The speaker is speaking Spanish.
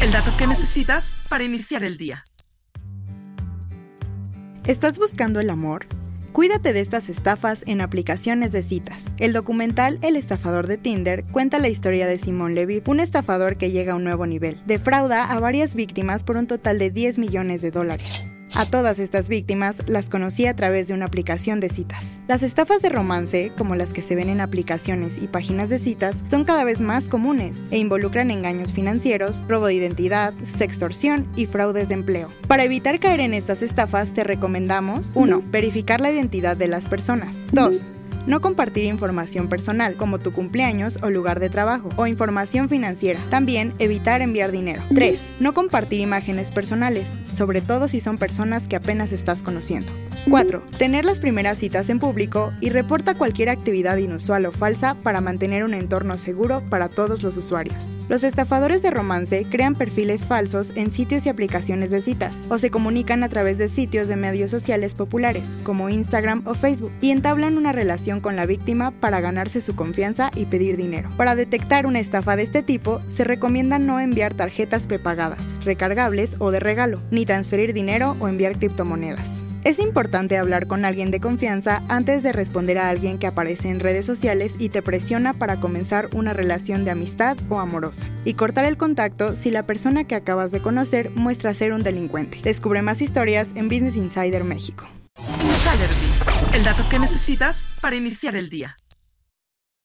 El dato que necesitas para iniciar el día. ¿Estás buscando el amor? Cuídate de estas estafas en aplicaciones de citas. El documental El estafador de Tinder cuenta la historia de Simón Levy, un estafador que llega a un nuevo nivel. Defrauda a varias víctimas por un total de 10 millones de dólares. A todas estas víctimas las conocí a través de una aplicación de citas. Las estafas de romance, como las que se ven en aplicaciones y páginas de citas, son cada vez más comunes e involucran engaños financieros, robo de identidad, sextorsión y fraudes de empleo. Para evitar caer en estas estafas te recomendamos 1. Verificar la identidad de las personas. 2 no compartir información personal como tu cumpleaños o lugar de trabajo o información financiera. También evitar enviar dinero. 3. No compartir imágenes personales, sobre todo si son personas que apenas estás conociendo. 4. Tener las primeras citas en público y reporta cualquier actividad inusual o falsa para mantener un entorno seguro para todos los usuarios. Los estafadores de romance crean perfiles falsos en sitios y aplicaciones de citas o se comunican a través de sitios de medios sociales populares como Instagram o Facebook y entablan una relación con la víctima para ganarse su confianza y pedir dinero. Para detectar una estafa de este tipo, se recomienda no enviar tarjetas prepagadas, recargables o de regalo, ni transferir dinero o enviar criptomonedas. Es importante hablar con alguien de confianza antes de responder a alguien que aparece en redes sociales y te presiona para comenzar una relación de amistad o amorosa. Y cortar el contacto si la persona que acabas de conocer muestra ser un delincuente. Descubre más historias en Business Insider México. Insider el dato que necesitas para iniciar el día.